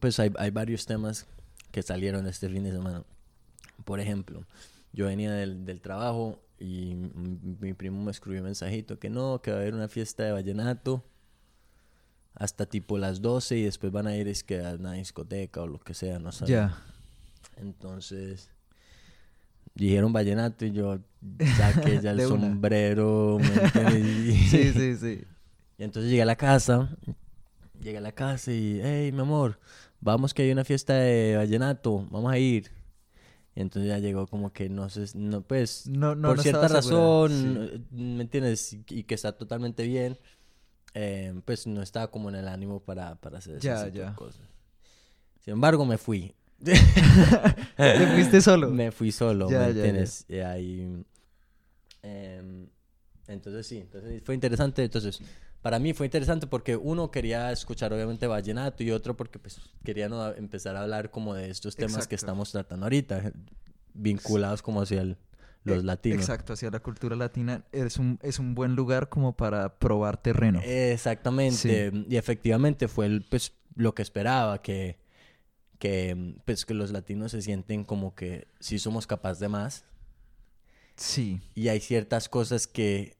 pues hay, hay varios temas que salieron este fin de semana. Por ejemplo, yo venía del, del trabajo y mi primo me escribió un mensajito que no, que va a haber una fiesta de vallenato hasta tipo las 12 y después van a ir es que a una discoteca o lo que sea, no sé. Ya. Entonces dijeron vallenato y yo saqué ya el sombrero, ¿me entiendes? Sí, sí, sí. y entonces llegué a la casa, llegué a la casa y, hey, mi amor, vamos que hay una fiesta de vallenato, vamos a ir. Y entonces ya llegó como que no sé, no, pues, No, no, por no cierta razón, sí. eh, ¿me entiendes? Y que está totalmente bien, eh, pues no estaba como en el ánimo para, para hacer Ya, de ya. cosas. Sin embargo, me fui. ¿Te fuiste solo? Me fui solo, Ya, ¿me entiendes? Y ahí... em, entonces sí, entonces fue interesante. Entonces, para mí fue interesante porque uno quería escuchar obviamente vallenato y otro porque pues quería ¿no? empezar a hablar como de estos temas que estamos tratando ahorita, vinculados como hacia el- los Eh, latinos. Exacto, hacia la cultura latina es un, es un buen lugar como para probar terreno. Exactamente. Y efectivamente fue el, pues, lo que esperaba, que, que, pues, que los latinos se sienten como que sí somos capaces de más. Sí, Y hay ciertas cosas que,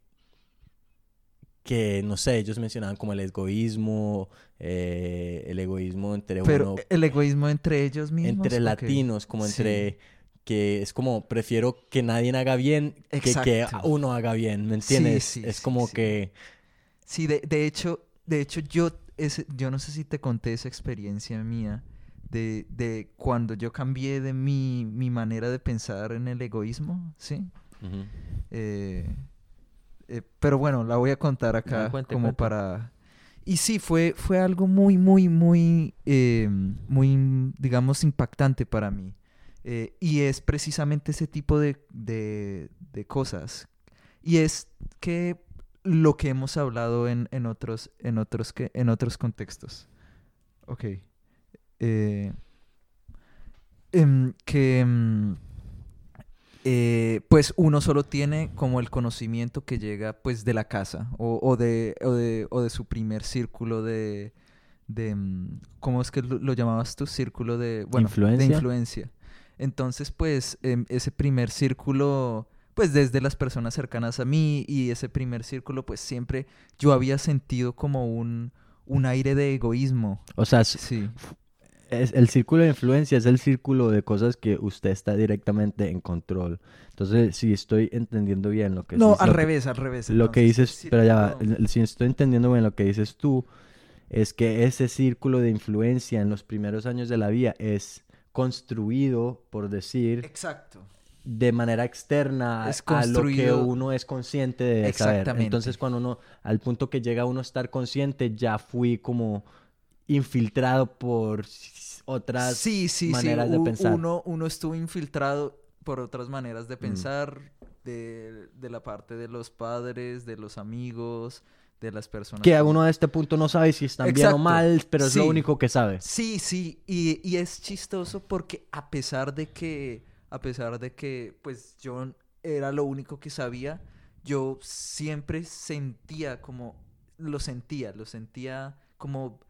que no sé, ellos mencionaban como el egoísmo, eh, el egoísmo entre pero uno, el egoísmo entre ellos mismos. entre latinos, como Sí. entre que es como prefiero que nadie haga bien que uno haga bien, ¿me entiendes? sí, es sí, como sí. que Sí, de, de hecho, de hecho yo, ese, yo no sé si te conté esa experiencia mía de, de cuando yo cambié de mi, mi manera de pensar en el egoísmo, ¿sí? Eh, eh, pero bueno, la voy a contar acá No, cuente, como cuente. para... Y sí, fue, fue algo muy, muy, muy, eh, muy, digamos, impactante para mí. Eh, y es precisamente ese tipo de, de, de cosas. Y es que lo que hemos hablado en, en otros, en otros, que, en otros contextos. Ok. Eh, em, que... eh, pues uno solo tiene como el conocimiento que llega pues de la casa o, o de, o, de, o de su primer círculo de, de mm, ¿cómo es que lo, lo llamabas tú? Círculo de, bueno, de ¿Influencia? influencia. Entonces pues em, ese primer círculo pues desde las personas cercanas a mí y ese primer círculo pues siempre yo había sentido como un, un aire de egoísmo. O sea, Sí. Es, el círculo de influencia es el círculo de cosas que usted está directamente en control. Entonces, si estoy entendiendo bien lo que No, al que- revés, al revés. Lo que dices, pero ya si estoy entendiendo bien lo que dices tú, es que ese círculo de influencia en los primeros años de la vida es construido, por decir, Exacto. de manera externa a- lo que uno es consciente de saber. Exactamente. Entonces, cuando uno, al punto que llega uno a estar consciente, ya fui como infiltrado por otras sí, sí, maneras sí. de pensar. Uno, uno estuvo infiltrado por otras maneras de pensar, de, de la parte de los padres, de los amigos, de las personas. que a uno a este punto no sabe si están bien o mal, pero es lo único que sabe. Sí, sí, y, y es chistoso porque a pesar de que, a pesar de que, pues yo era lo único que sabía, yo siempre sentía como, lo sentía, lo sentía como,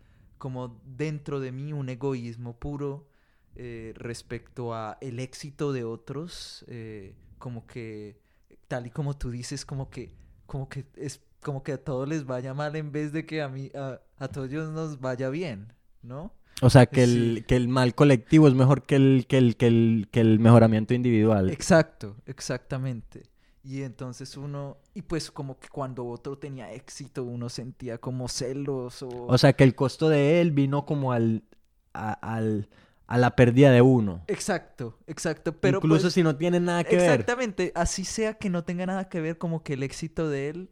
como dentro de mí un egoísmo puro eh, respecto a el éxito de otros, eh, como que, tal y como tú dices, como que, como que es como que a todos les vaya mal en vez de que a mí, a, a todos nos vaya bien, ¿no? O sea, que el, Sí. que el mal colectivo es mejor que el, que el, que el, que el mejoramiento individual. Exacto, exactamente. Y entonces uno, y pues como que cuando otro tenía éxito, uno sentía como celos o... O sea, que el costo de él vino como al, a, al, a la pérdida de uno. exacto, exacto. Pero Incluso pues, si no tiene nada que ver. Exactamente, así sea que no tenga nada que ver, como que el éxito de él,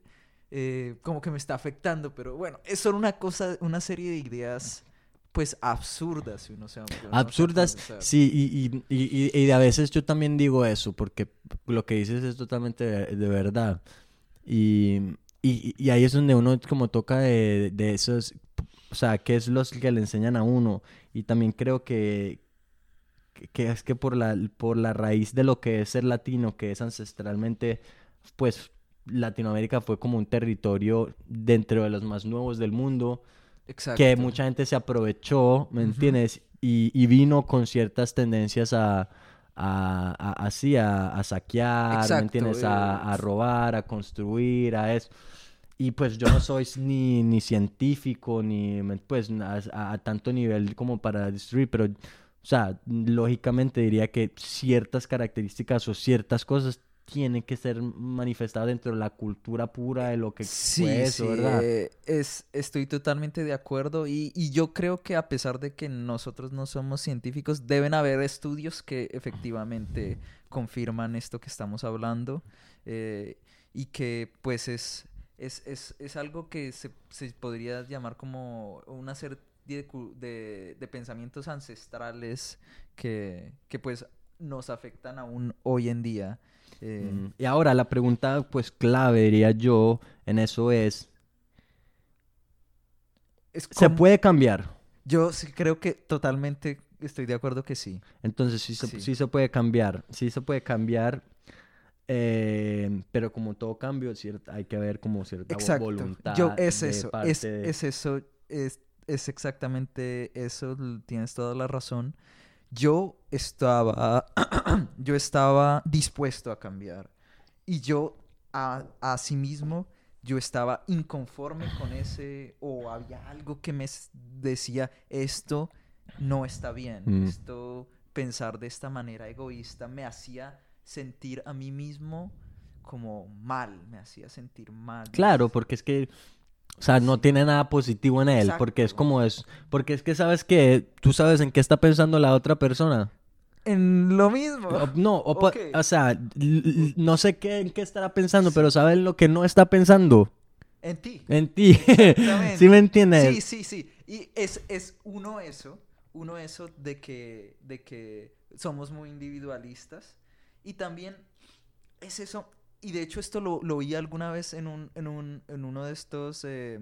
eh, como que me está afectando, pero bueno, es solo una cosa, una serie de ideas, pues absurdas, si uno se Absurdas, sí, y, y, y, y- y a veces yo también digo eso, porque lo que dices es totalmente de, de verdad. Y, y, y ahí es donde uno como toca de, de esos, o sea, qué es los que le enseñan a uno. Y también creo que, que- es que por la, por la raíz de lo que es ser latino, que es ancestralmente, pues Latinoamérica fue como un territorio dentro de los más nuevos del mundo. Exacto. que mucha gente se aprovechó, ¿me entiendes? Y, y vino con ciertas tendencias a, a, a- así, a, a saquear, ¿me Exacto, entiendes? eh, A, a robar, a construir, a eso. Y pues yo no soy ni, ni científico, ni me- pues a, a- a tanto nivel como para destruir, pero, o sea, lógicamente diría que ciertas características o ciertas cosas tienen que ser manifestadas dentro de la cultura pura de lo que Sí, fue eso, sí, ¿verdad? eh, es, estoy totalmente de acuerdo y, y yo creo que a pesar de que nosotros no somos científicos, deben haber estudios que efectivamente confirman esto que estamos hablando eh, y que pues es, es, es, es algo que se, se podría llamar como una serie de, de, de pensamientos ancestrales que, que pues nos afectan aún hoy en día. Eh, Mm, Y ahora la pregunta pues clave diría yo en eso es, es ¿se puede cambiar? Yo sí creo que totalmente estoy de acuerdo que sí. Entonces sí se, Sí. sí se puede cambiar, sí se puede cambiar, eh, pero como todo cambio cierta, hay que ver como cierta Exacto. voluntad Yo es de eso, es, parte de- es eso, es, es exactamente eso, tienes toda la razón. Yo estaba, yo estaba dispuesto a cambiar y yo a, a sí mismo, yo estaba inconforme con ese o había algo que me decía esto no está bien, Mm. esto pensar de esta manera egoísta me hacía sentir a mí mismo como mal, me hacía sentir mal. Claro, porque es que, o sea, no tiene nada positivo en él, porque es como es, porque es que sabes que tú sabes en qué está pensando la otra persona. En lo mismo. O- No, o, sea, no sé qué, en qué estará pensando, pero sabes lo que no está pensando En ti. en ti. ¿Sí me entiendes? Sí, sí, sí. Y es, es uno eso, uno eso de que, de que somos muy individualistas. Y también es eso, y de hecho esto lo, lo oí alguna vez en, un, en, un, en uno de estos, eh,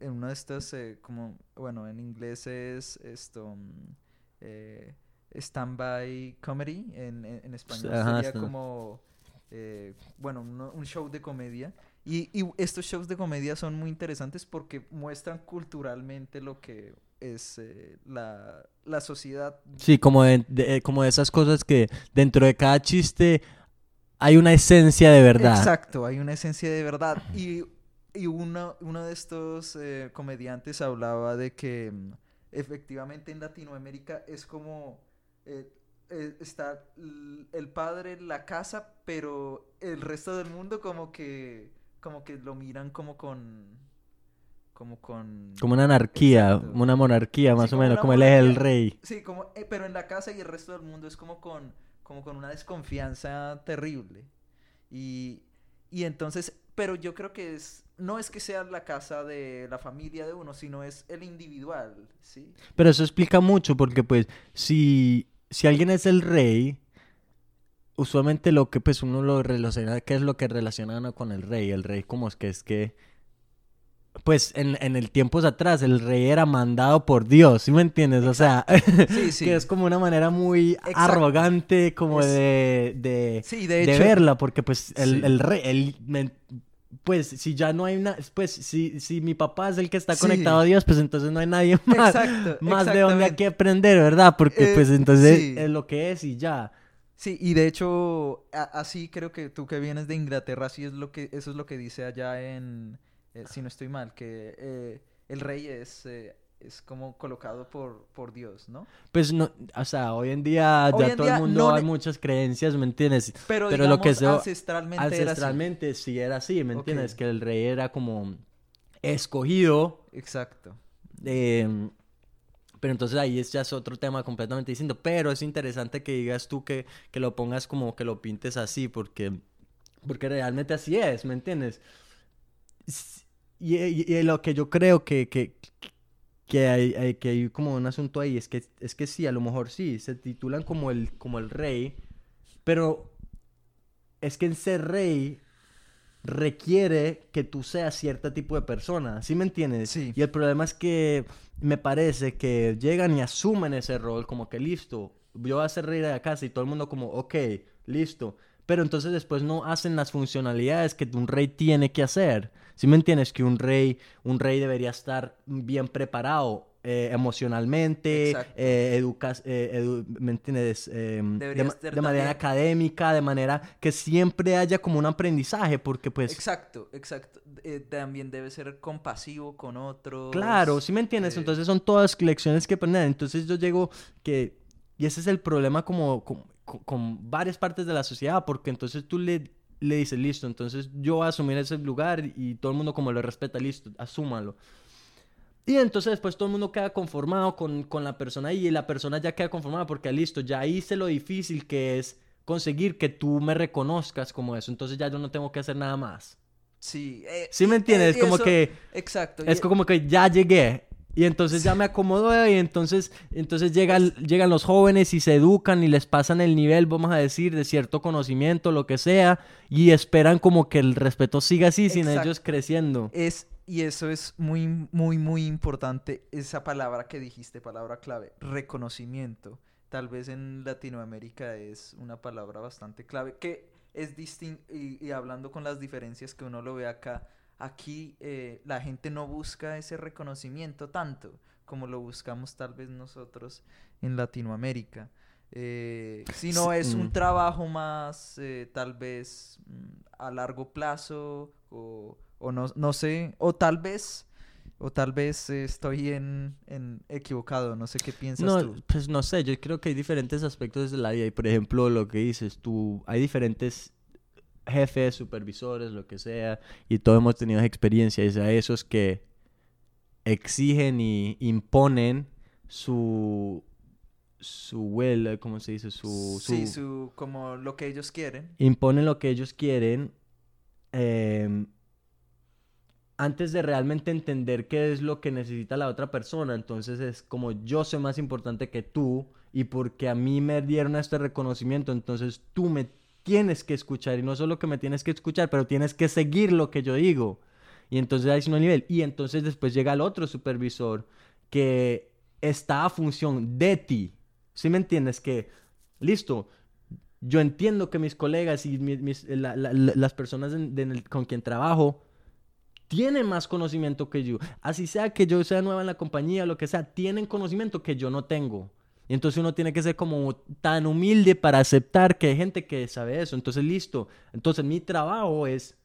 en uno de estos, eh, como, bueno, en inglés es esto, mm, eh, stand-by comedy, en, en, en español Ajá, sería como, eh, bueno, uno- un show de comedia. Y, y estos shows de comedia son muy interesantes porque muestran culturalmente lo que es eh, la, la sociedad. Sí, como de, de- como de esas cosas que dentro de cada chiste hay una esencia de verdad. Exacto, hay una esencia de verdad. Y, y uno, uno de estos eh, comediantes hablaba de que mm, efectivamente en Latinoamérica es como eh, eh, está el padre, la casa, pero el resto del mundo como que como que lo miran como con como con Como una anarquía, Exacto. una monarquía más Sí, o como menos, una como él es el rey. Sí, como, pero en la casa y el resto del mundo es como con, como con una desconfianza terrible. Y, y entonces, pero yo creo que es, no es que sea la casa de la familia de uno, sino es el individual, ¿sí? Pero eso explica mucho porque pues si, si alguien es el rey, usualmente lo que pues uno lo relaciona, ¿qué es lo que relaciona uno con el rey? El rey como es que es que, pues en, en el tiempos atrás el rey era mandado por Dios, ¿sí me entiendes? O sea, Sí, sí. que es como una manera muy Exacto. arrogante como Es- de, de, Sí, de de hecho, verla, porque pues el, el rey, el, pues si ya no hay una, pues si, si mi papá es el que está conectado a Dios, pues entonces no hay nadie más, Exacto, más de donde hay que aprender, ¿verdad? Porque Eh, pues entonces es lo que es y ya. Sí, y de hecho, así creo que tú que vienes de Inglaterra, así es lo que, eso es lo que dice allá en, eh, si no estoy mal, que eh, el rey es, eh, es como colocado por, por Dios, ¿no? Pues no, o sea, hoy en día Hoy ya en todo día el mundo no hay muchas creencias, ¿me entiendes? Pero, Pero lo que se- ancestralmente, era así. Ancestralmente sí era así, ¿me entiendes? Que el rey era como escogido Exacto. Eh, pero entonces ahí es, ya es otro tema completamente distinto. Pero es interesante que digas tú que, que lo pongas como que lo pintes así, porque, porque realmente así es, ¿me entiendes? S- Y, y- y lo que yo creo que, que, que, hay, hay- que hay como un asunto ahí es que, es que sí, a lo mejor sí, se titulan como el, como el rey, pero es que en ser rey requiere que tú seas cierto tipo de persona, ¿sí me entiendes? Sí. Y el problema es que me parece que llegan y asumen ese rol como que listo, yo voy a ser rey de la casa y todo el mundo como, ok, listo. Pero entonces después no hacen las funcionalidades que un rey tiene que hacer. ¿Sí me entiendes? Que un rey, un rey debería estar bien preparado eh, emocionalmente, eh, educas- eh, edu- ¿me entiendes? Eh, de, de manera académica, de manera que siempre haya como un aprendizaje, porque pues... Exacto, exacto. También debe ser compasivo con otros. Claro, ¿sí me entiendes? Entonces son todas lecciones que aprender. Entonces yo llego que... Y ese es el problema como, con, con- con varias partes de la sociedad, porque entonces tú le, le dices, listo, entonces yo voy a asumir ese lugar y todo el mundo como lo respeta, listo, asúmalo. Y entonces después todo el mundo queda conformado con, con la persona y la persona ya queda conformada porque listo, ya hice lo difícil que es conseguir que tú me reconozcas como eso, entonces ya yo no tengo que hacer nada más. Sí. eh, ¿Sí me y- entiendes? eh, como eso- que... Exacto. Es como que ya llegué. Y entonces ya me acomodo y entonces, entonces llegan, llegan los jóvenes y se educan y les pasan el nivel, vamos a decir, de cierto conocimiento, lo que sea, y esperan como que el respeto siga así sin Exacto. ellos creciendo. Es, y eso es muy, muy, muy importante, esa palabra que dijiste, palabra clave, reconocimiento. Tal vez en Latinoamérica es una palabra bastante clave, que es distinto, y, y hablando con las diferencias que uno lo ve acá, aquí eh, la gente no busca ese reconocimiento tanto como lo buscamos tal vez nosotros en Latinoamérica. Eh, sino es un trabajo más eh, tal vez mm, a largo plazo o, o no, no sé, o tal vez, o tal vez estoy en, en equivocado, no sé qué piensas No, tú. pues no sé, yo creo que hay diferentes aspectos de la vida y por ejemplo lo que dices tú, hay diferentes jefes, supervisores, lo que sea, y todos hemos tenido experiencia, y sea esos que exigen y imponen su su will, ¿cómo se dice? Su, sí, su- su, como lo que ellos quieren. imponen lo que ellos quieren em, antes de realmente entender qué es lo que necesita la otra persona. Entonces es como yo soy más importante que tú y porque a mí me dieron este reconocimiento, entonces tú me tienes que escuchar y no solo que me tienes que escuchar, pero tienes que seguir lo que yo digo. Y entonces hay un nivel. Y entonces después llega el otro supervisor que está a función de ti. ¿Sí me entiendes? Que, listo, yo entiendo que mis colegas y mis- mis- la- la- la- las personas con quien trabajo tienen más conocimiento que yo. Así sea que yo sea nueva en la compañía, lo que sea, tienen conocimiento que yo no tengo. Y entonces uno tiene que ser como tan humilde para aceptar que hay gente que sabe eso. Entonces, listo. Entonces mi trabajo es,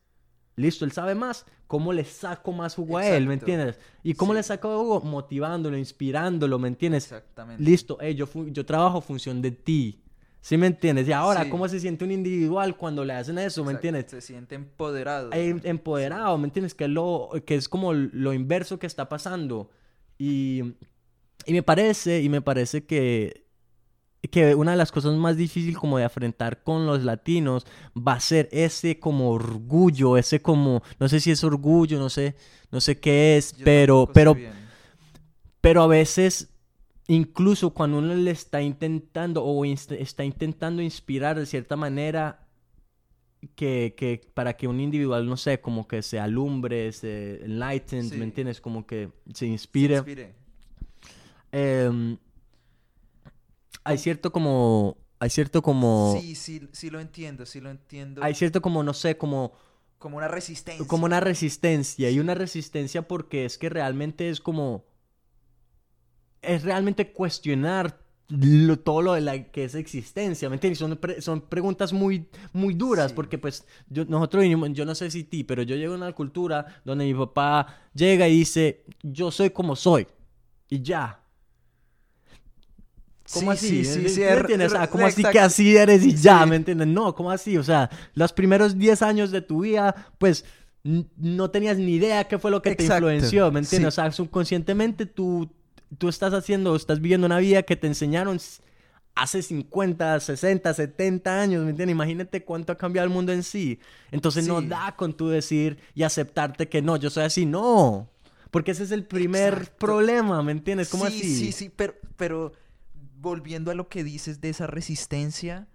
listo, él sabe más. ¿Cómo le saco más jugo a él? ¿Me Exacto. entiendes? ¿Y cómo Sí. le saco jugo? Motivándolo, inspirándolo, ¿me entiendes? Exactamente. Listo, hey, yo, yo trabajo función de ti. ¿Sí me entiendes? Y ahora, Sí. ¿cómo se siente un individual cuando le hacen eso? ¿Me Exacto, entiendes? Se siente empoderado. Em- empoderado, ¿me entiendes? Que es, lo, que es como lo inverso que está pasando. Y, y me parece, y me parece que, que una de las cosas más difíciles como de afrontar con los latinos va a ser ese como orgullo, ese como, no sé si es orgullo, no sé, no sé qué es, Yo pero, pero, bien. pero a veces, incluso cuando uno le está intentando o inst- está intentando inspirar de cierta manera que, que para que un individual, no sé, como que se alumbre, se enlightened, Sí. ¿me entiendes? Como que se Se inspire. Em, hay cierto como, hay cierto como, Sí, sí, sí lo entiendo, sí lo entiendo. hay cierto como, no sé, como... Como una resistencia. como una resistencia y una resistencia porque es que realmente es como es realmente cuestionar lo- todo lo de la que es existencia, ¿me entiendes? Son, pre- son preguntas muy, muy duras Sí. porque pues yo, nosotros yo no sé si ti, pero yo llego a una cultura donde mi papá llega y dice, yo soy como soy y ya. ¿Cómo Sí, así? sí, sí, ¿Me entiendes? er- O sea, ¿cómo así que así eres y ya? Sí. ¿Me entiendes? No, ¿cómo así? O sea, los primeros 10 años de tu vida, pues no tenías ni idea qué fue lo que te Exacto, influenció, ¿me entiendes? sí. O sea, subconscientemente tú, tú estás haciendo, estás viviendo una vida que te enseñaron hace 50, 60, 70 años, ¿me entiendes? Imagínate cuánto ha cambiado el mundo en sí. Entonces no Sí. da con tú decir y aceptarte que no, yo soy así, no. Porque ese es el primer Exacto. problema, ¿me entiendes? ¿Cómo sí, así? Sí, sí, pero, pero volviendo a lo que dices de esa resistencia,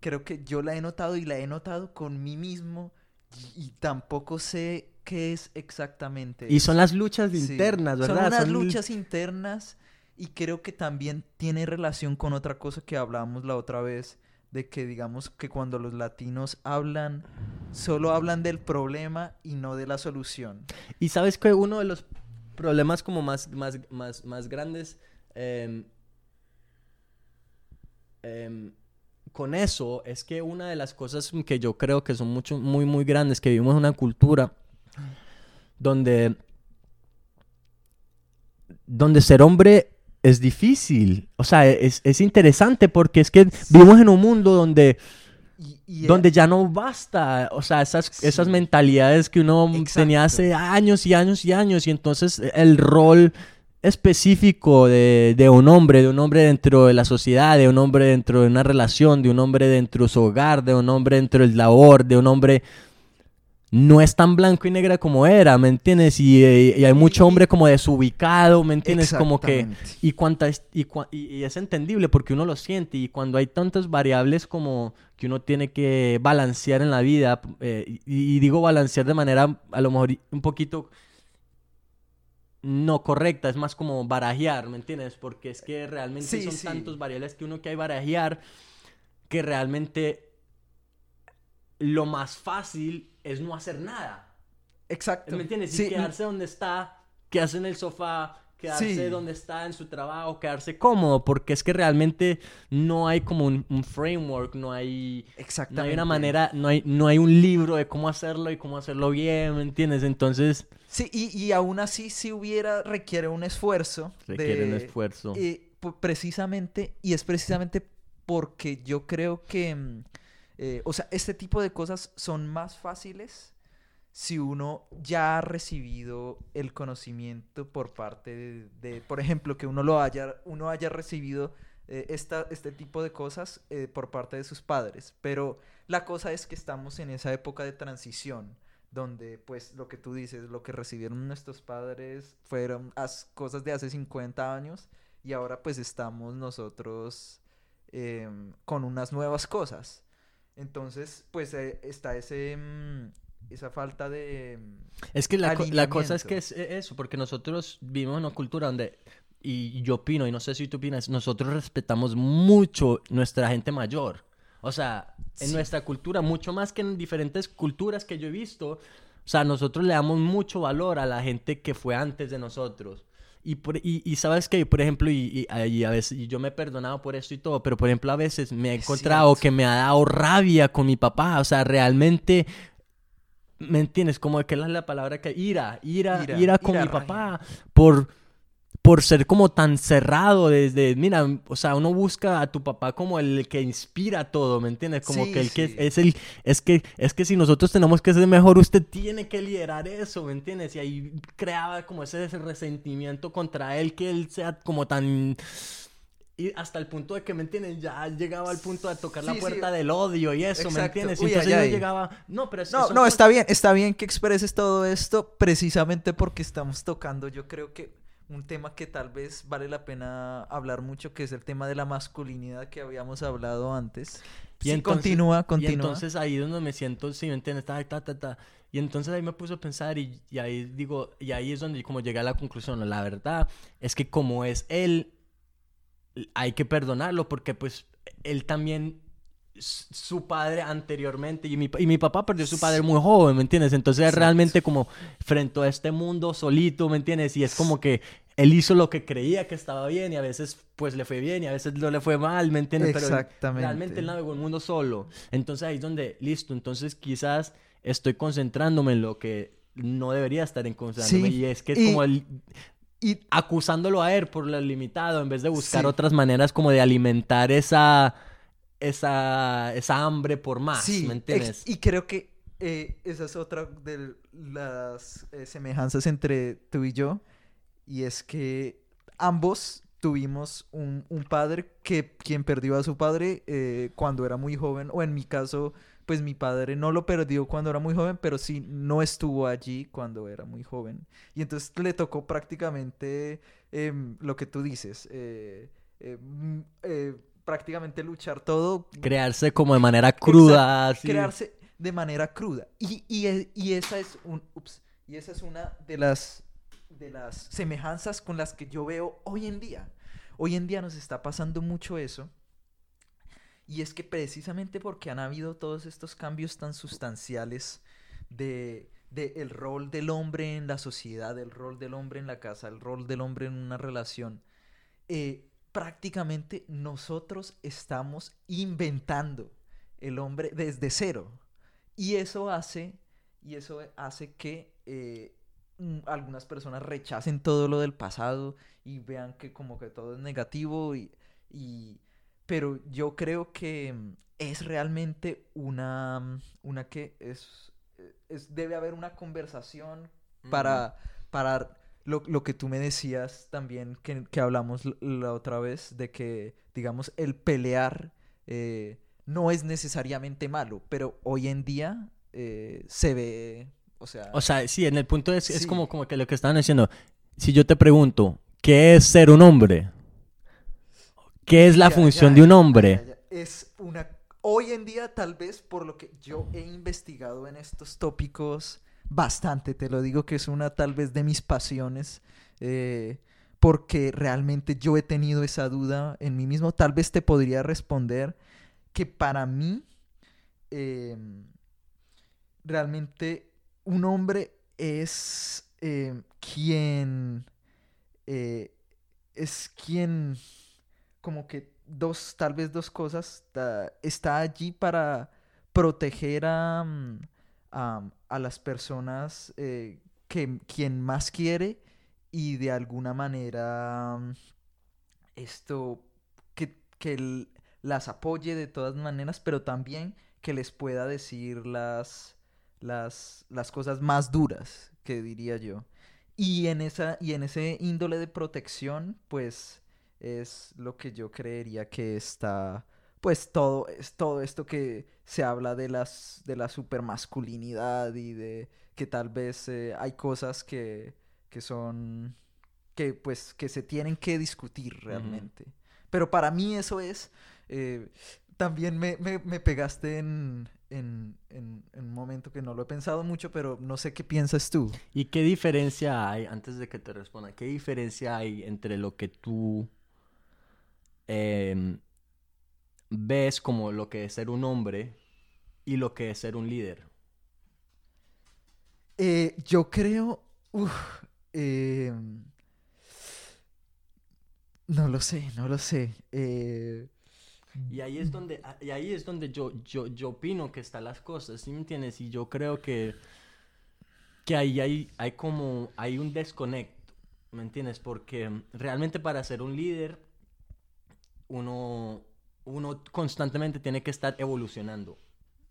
creo que yo la he notado y la he notado con mí mismo y, y tampoco sé qué es exactamente. Y son las luchas Sí. internas, ¿verdad? Son unas Son- luchas internas y creo que también tiene relación con otra cosa que hablábamos la otra vez de que digamos que cuando los latinos hablan, solo hablan del problema y no de la solución. Y sabes que uno de los problemas como más, más, más, más grandes em, em, con eso es que una de las cosas que yo creo que son mucho, muy, muy grandes, que vivimos en una cultura donde, donde ser hombre es difícil. O sea, es, es interesante porque es que vivimos en un mundo donde donde ya no basta, o sea, esas, esas mentalidades que uno tenía hace años y años y años, y entonces el rol específico de, de, un hombre, de un hombre dentro de la sociedad, de un hombre dentro de una relación, de un hombre dentro de su hogar, de un hombre dentro del labor, de un hombre no es tan blanco y negra como era, ¿me entiendes? Y, eh, hay mucho hombre como desubicado, ¿me entiendes? Como que... Y, cuanta, y, y, es entendible porque uno lo siente y cuando hay tantas variables como que uno tiene que balancear en la vida, eh, y, digo balancear de manera a lo mejor un poquito no correcta, es más como barajear, ¿me entiendes? Porque es que realmente son tantos variables que uno que hay barajear que realmente lo más fácil es no hacer nada. Exacto. ¿Me entiendes? Y quedarse donde está, quedarse en el sofá, quedarse donde está en su trabajo, quedarse cómodo, porque es que realmente no hay como un, framework, no hay, Exactamente. no hay una manera, no hay, no hay un libro de cómo hacerlo y cómo hacerlo bien, ¿me entiendes? Entonces... Sí, y, y aún así si hubiera, requiere un esfuerzo. Requiere un esfuerzo. Y precisamente, y es precisamente porque yo creo que mm, eh, o sea, este tipo de cosas son más fáciles si uno ya ha recibido el conocimiento por parte de, por ejemplo, que uno lo haya, uno haya recibido eh, este tipo de cosas eh, por parte de sus padres. Pero la cosa es que estamos en esa época de transición, donde pues lo que tú dices, lo que recibieron nuestros padres fueron cosas de hace 50 años y ahora pues estamos nosotros em, con unas nuevas cosas. Entonces, pues eh, está ese mm, esa falta de es que la, la, cosa es que es e, eso porque nosotros vivimos en una cultura donde y yo opino y no sé si tú opinas nosotros respetamos mucho nuestra gente mayor. O sea en nuestra cultura mucho más que en diferentes culturas que yo he visto o sea nosotros le damos mucho valor a la gente que fue antes de nosotros. Y, y, sabes que, por ejemplo, y, y, a veces yo me he perdonado por esto y todo, pero por ejemplo, a veces me he encontrado que me ha dado rabia con mi papá. O sea, realmente, ¿me entiendes? Como que es la palabra que ira, ira, ira, ira con mi papá por por ser como tan cerrado desde, mira, o sea, uno busca a tu papá como el que inspira todo, ¿me entiendes? Como que el que es el, es que, es que si nosotros tenemos que ser mejor, usted tiene que liderar eso, ¿me entiendes? Y ahí creaba como ese, resentimiento contra él, que él sea como tan... Y hasta el punto de que, ¿me entiendes? Ya llegaba al punto de tocar la puerta del odio y eso, ¿me entiendes? Y entonces yo llegaba... No, pero No, no, está bien, está bien que expreses todo esto precisamente porque estamos tocando, yo creo que un tema que tal vez vale la pena hablar mucho, que es el tema de la masculinidad que habíamos hablado antes. Y entonces, continúa, continúa. Y entonces ahí es donde me siento, sí, ¿me entiendes? Ta, ta, ta, ta. Y entonces ahí me puso a pensar y, y, ahí digo, y ahí es donde como llegué a la conclusión, la verdad es que como es él, hay que perdonarlo porque pues él también su padre anteriormente y mi, y mi papá perdió a su padre muy joven, ¿me entiendes? Entonces realmente como frente a este mundo solito, ¿me entiendes? Y es como que él hizo lo que creía que estaba bien y a veces pues le fue bien y a veces no le fue mal, ¿me entiendes? Pero realmente él navegó el mundo solo. Entonces ahí es donde, listo, entonces quizás estoy concentrándome en lo que no debería estar en concentrándome y es que es como el... Y acusándolo a él por lo limitado en vez de buscar otras maneras como de alimentar esa esa, esa hambre por más, ¿me entiendes? Y creo que eh, esa es otra de las eh, semejanzas entre tú y yo, y es que ambos tuvimos un, padre que quien perdió a su padre eh, cuando era muy joven, o en mi caso, pues mi padre no lo perdió cuando era muy joven, pero sí no estuvo allí cuando era muy joven. Y entonces le tocó prácticamente em, lo que tú dices, eh, mm, prácticamente luchar todo. Crearse como de manera cruda. Crearse de manera cruda. Y, y, esa es un, y esa es una de las, de las semejanzas con las que yo veo hoy en día. Hoy en día nos está pasando mucho eso. Y es que precisamente porque han habido todos estos cambios tan sustanciales de, de el rol del hombre en la sociedad, el rol del hombre en la casa, el rol del hombre en una relación, eh, prácticamente nosotros estamos inventando el hombre desde cero. Y eso hace, y eso hace que eh, algunas personas rechacen todo lo del pasado y vean que como que todo es negativo y, y pero yo creo que mm, es realmente una, mm, una que es, es debe haber una conversación para, para lo, lo, que tú me decías también, que, que, hablamos la otra vez, de que, digamos, el pelear eh, no es necesariamente malo, pero hoy en día eh, se ve, o sea... O sea, sí, en el punto es, sí. es como, como que lo que estaban diciendo, si yo te pregunto, ¿qué es ser un hombre? ¿Qué es la Ya, función ya, de un hombre? ya. Es una... Hoy en día, tal vez, por lo que yo he investigado en estos tópicos bastante, te lo digo que es una tal vez de mis pasiones, eh, porque realmente yo he tenido esa duda en mí mismo. Tal vez te podría responder que para mí, eh, realmente un hombre es eh, quien... eh, es quien como que dos, tal vez dos cosas, está allí para proteger a, mm, a, a las personas eh, que quien más quiere y de alguna manera mm, esto que, que las apoye de todas maneras, pero también que les pueda decir las, las, las cosas más duras, que diría yo. Y en esa, y en ese índole de protección, pues es lo que yo creería que está, pues todo, es todo esto que se habla de las, de la supermasculinidad y de que tal vez eh, hay cosas que, que son, que pues, que se tienen que discutir realmente. Pero para mí eso es, eh, también me, me, me pegaste en, en, en, en un momento que no lo he pensado mucho, pero no sé qué piensas tú. ¿Y qué diferencia hay, antes de que te responda, qué diferencia hay entre lo que tú em, ves como lo que es ser un hombre y lo que es ser un líder? Eh, yo creo. uf, eh, no lo sé, no lo sé. eh, Y ahí es donde, y ahí es donde yo, yo, yo opino que están las cosas, ¿sí me entiendes? Y yo creo que, que ahí hay, hay como, hay un desconecto, ¿me entiendes? Porque realmente para ser un líder, uno, uno constantemente tiene que estar evolucionando.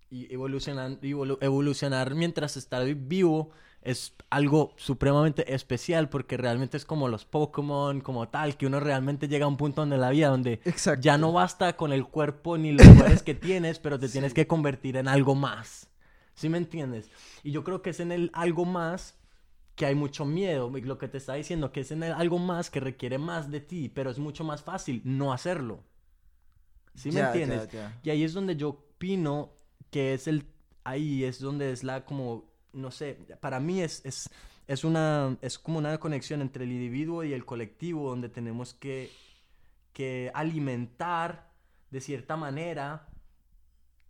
Y evolucionar, evolu- evolucionar mientras está vivo es algo supremamente especial porque realmente es como los Pokémon, como tal, que uno realmente llega a un punto en la vida donde Exacto. ya no basta con el cuerpo ni los poderes que tienes, pero te tienes que convertir en algo más. ¿Sí me entiendes? Y yo creo que es en el algo más que hay mucho miedo. Lo que te está diciendo, que es en el algo más que requiere más de ti, pero es mucho más fácil no hacerlo. ¿Sí me entiendes? Y ahí es donde yo opino que es el... Ahí es donde es la como... No sé, para mí es, es, es una... Es como una conexión entre el individuo y el colectivo donde tenemos que, que alimentar de cierta manera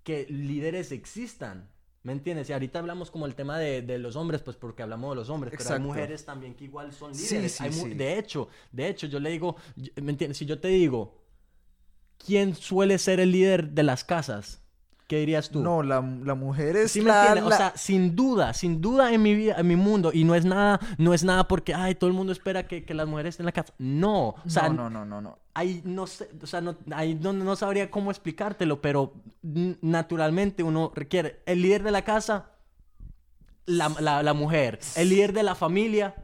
que líderes existan. ¿Me entiendes? Y ahorita hablamos como el tema de, de los hombres, pues porque hablamos de los hombres, pero hay mujeres también que igual son líderes. sí, Hay mu- sí. De hecho, de hecho, yo le digo, ¿me entiendes? Si yo te digo, ¿quién suele ser el líder de las casas? ¿Qué dirías tú? No, la, la mujer es ¿Sí me la, entiendes? la- O sea, sin duda, sin duda en mi vida, en mi mundo, y no es nada, no es nada porque, ay, todo el mundo espera que, que las mujeres estén en la casa. No, o sea, no, no, no, no, no. ahí no sé, o sea, no, ahí no, no sabría cómo explicártelo, pero naturalmente uno requiere el líder de la casa, la, la, la mujer, el líder de la familia.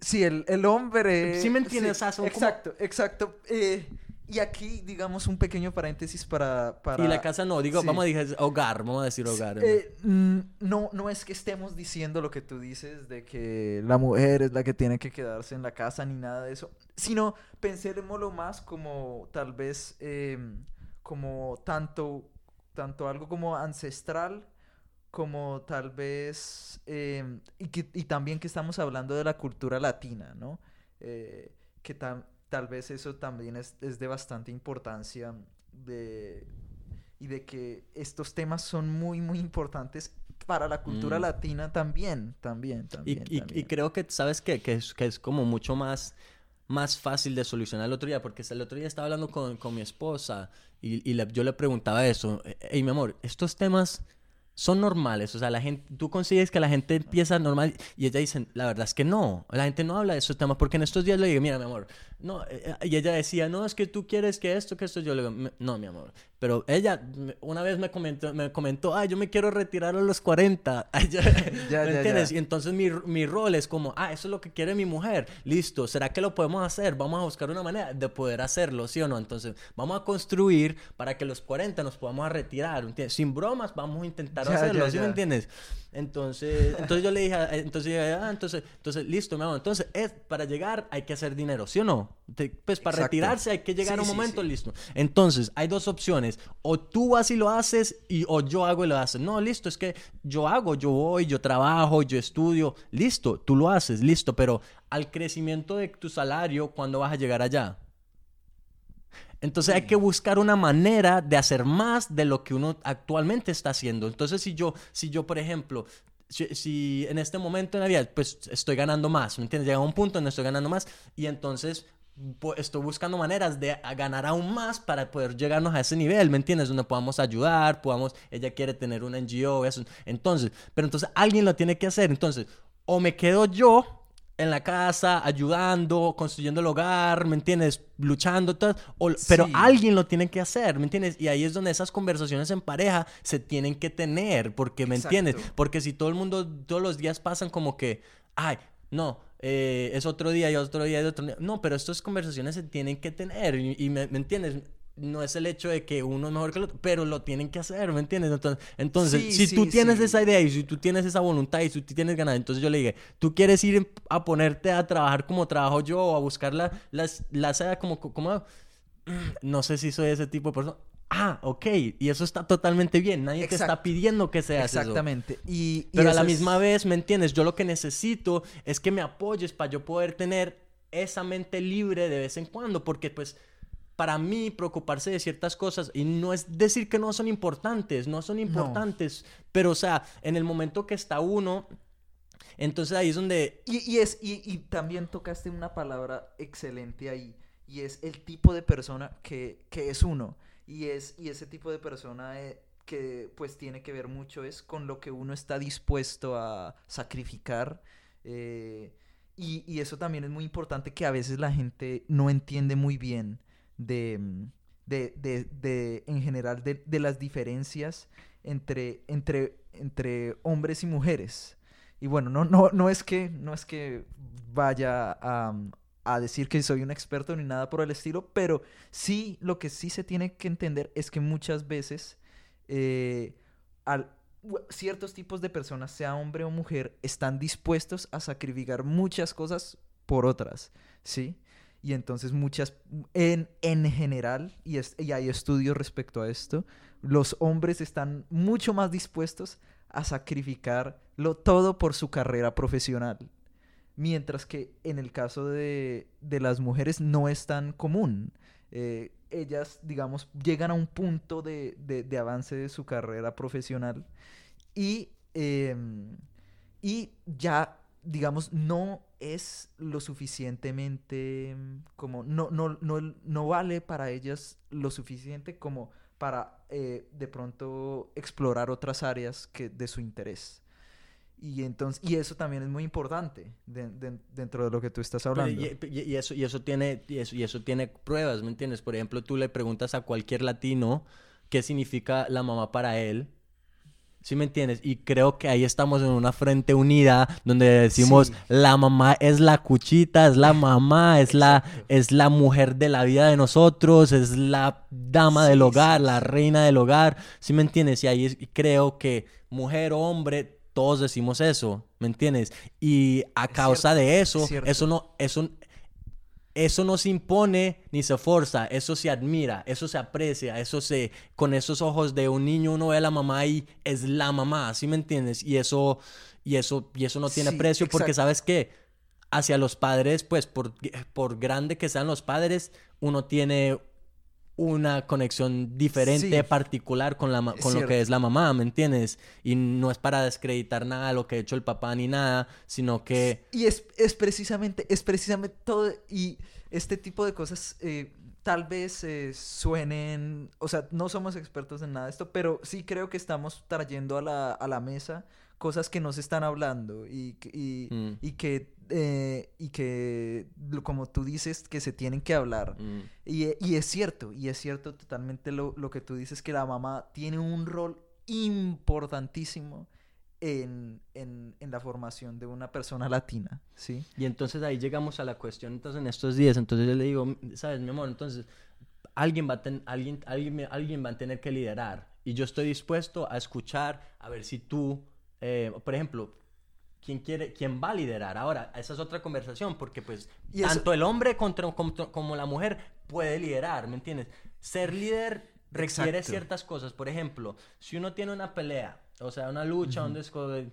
Sí, el, el hombre. Sí me entiendes, o sea, son como- exacto, exacto. Eh, y aquí, digamos, un pequeño paréntesis para. para... Y la casa no, digo, Sí. vamos a decir hogar, vamos a decir hogar. Eh, mm, no, no es que estemos diciendo lo que tú dices de que la mujer es la que tiene que quedarse en la casa ni nada de eso, sino pensémoslo más como tal vez em, como tanto, tanto algo como ancestral como tal vez em, y, que- y también que estamos hablando de la cultura latina, ¿no? Eh, que tal vez eso también es, es de bastante importancia de, y de que estos temas son muy, muy importantes para la cultura Mm. latina también, también, Y, también. y- creo que, ¿sabes qué? Que es, que es como mucho más, más fácil de solucionar el otro día, porque el otro día estaba hablando con, con mi esposa y, y le- yo le preguntaba eso, hey, mi amor, estos temas son normales, o sea, la gente, tú consigues que la gente empieza normal y ella dice, la verdad es que no, la gente no habla de esos temas, porque en estos días le dije, mira, mi amor, no, eh, y ella decía, no, es que tú quieres que esto, que esto, yo le digo, "Me- no, mi amor, pero ella una vez me comentó, me comentó, ay, yo me quiero retirar a los 40, Ay, ya- Ya, ¿me ya, entiendes? Y entonces mi, mi rol es como, ah, eso es lo que quiere mi mujer. Listo, ¿será que lo podemos hacer? Vamos a buscar una manera de poder hacerlo, ¿sí o no? Entonces, vamos a construir para que los 40 nos podamos retirar, ¿entiendes? Sin bromas, vamos a intentar hacerlo, ¿sí me entiendes? Entonces, entonces yo le dije, entonces, ah, entonces, entonces, listo, mi amor. Entonces, es, para llegar hay que hacer dinero, ¿sí o no? Te- pues para Exacto. retirarse hay que llegar Sí, a un sí, momento, sí. listo. Entonces, hay dos opciones. O tú vas y lo haces, y, o yo hago y lo haces. No, listo, es que yo hago, yo voy, yo trabajo, yo estudio. Listo, tú lo haces, listo. Pero al crecimiento de tu salario, ¿cuándo vas a llegar allá? Entonces hay que buscar una manera de hacer más de lo que uno actualmente está haciendo. Entonces si yo, si yo por ejemplo, si, si en este momento en la vida, pues estoy ganando más, ¿me entiendes? Llega un punto donde estoy ganando más y entonces estoy buscando maneras de ganar aún más para poder llegarnos a ese nivel, ¿me entiendes? Donde podamos ayudar, podamos, ella quiere tener una NGO, eso. Entonces, pero entonces alguien lo tiene que hacer. Entonces, o me quedo yo en la casa ayudando, construyendo el hogar, ¿me entiendes? Luchando, todo, o- pero Sí. alguien lo tiene que hacer, ¿me entiendes? Y ahí es donde esas conversaciones en pareja se tienen que tener, porque, ¿me Exacto. entiendes? Porque si todo el mundo, todos los días pasan como que, ay, no, eh, es otro día y otro día y otro día. No, pero estas conversaciones se tienen que tener, y, y me, ¿me entiendes? No es el hecho de que uno es mejor que el otro, pero lo tienen que hacer, ¿me entiendes? Entonces, entonces Sí, si sí, tú tienes sí. esa idea y si tú tienes esa voluntad y si tú tienes ganas, entonces yo le dije, tú quieres ir a ponerte a trabajar como trabajo yo o a buscar la, las, la como, como, no sé si soy ese tipo de persona. Ah, ok, y eso está totalmente bien, nadie te está Exacto. pidiendo que seas eso. Exactamente. Y, y Pero a la es- misma vez, ¿me entiendes? Yo lo que necesito es que me apoyes para yo poder tener esa mente libre de vez en cuando, porque pues para mí preocuparse de ciertas cosas y no es decir que no son importantes, no son importantes, pero o sea, en el momento que está uno, entonces ahí es donde Y, y es, y, y también tocaste una palabra excelente ahí, y es el tipo de persona que, que es uno. Y, es, y ese tipo de persona eh, que pues tiene que ver mucho es con lo que uno está dispuesto a sacrificar. eh, y, y eso también es muy importante que a veces la gente no entiende muy bien de, mm, de, de- en general de, las diferencias entre, entre, entre hombres y mujeres. Y bueno, no, no, no es que, no es que vaya a, a decir que soy un experto ni nada por el estilo, pero sí, lo que sí se tiene que entender es que muchas veces eh, al- ciertos tipos de personas, sea hombre o mujer, están dispuestos a sacrificar muchas cosas por otras, ¿sí? Y entonces muchas, en, en general, y, es- y hay estudios respecto a esto, los hombres están mucho más dispuestos a sacrificarlo todo por su carrera profesional. Mientras que en el caso de, de las mujeres no es tan común. Eh, ellas, digamos, llegan a un punto de, de- de avance de su carrera profesional y, em, y ya, digamos, no es lo suficientemente em, como, no, no, no, no vale para ellas lo suficiente como para eh, de pronto explorar otras áreas que de su interés. Y, entonces, y eso también es muy importante de- de- dentro de lo que tú estás hablando. Y, y- y eso, y, eso tiene, y, eso, y eso tiene pruebas, ¿me entiendes? Por ejemplo, tú le preguntas a cualquier latino qué significa la mamá para él. ¿Sí me entiendes? Y creo que ahí estamos en una frente unida donde decimos Sí. la mamá es la cuchita, es la mamá, es la, es la mujer de la vida de nosotros, es la dama del Sí, hogar, sí, la reina del hogar. ¿Sí me entiendes? Y ahí es- y creo que mujer o hombre, todos decimos eso, ¿me entiendes? Y a Es causa cierto, de es eso, eso no, eso, eso no se impone ni se forza, eso se admira, eso se aprecia, eso se, con esos ojos de un niño uno ve a la mamá y es la mamá, ¿sí me entiendes? Y eso, y eso, y eso no tiene Sí, precio porque sabes que hacia los padres, pues por, por grande que sean los padres, uno tiene una conexión diferente, Sí. particular con, la, con lo que es la mamá, ¿me entiendes? Y no es para descreditar nada de lo que ha hecho el papá ni nada, sino que... Y es, es precisamente, es precisamente todo, y este tipo de cosas eh, tal vez eh, suenen, o sea, no somos expertos en nada de esto, pero sí creo que estamos trayendo a la, a la mesa cosas que nos están hablando y, que- y, Mm. y que, eh, y que, como tú dices, que se tienen que hablar. mm, Y, e- y es cierto, y es cierto totalmente lo, lo que tú dices, que la mamá tiene un rol importantísimo en, en, en la formación de una persona latina, ¿sí? Y entonces ahí llegamos a la cuestión, entonces en estos días, entonces yo le digo, sabes, mi amor, entonces alguien va a, ten- alguien, alguien, alguien va a tener que liderar y yo estoy dispuesto a escuchar, a ver si tú, eh, por ejemplo, ¿quién quiere, quién va a liderar? Ahora, esa es otra conversación porque pues Y eso- tanto el hombre contra, como, como la mujer puede liderar, ¿me entiendes? Ser líder requiere Exacto. ciertas cosas, por ejemplo, si uno tiene una pelea, o sea, una lucha, un desco-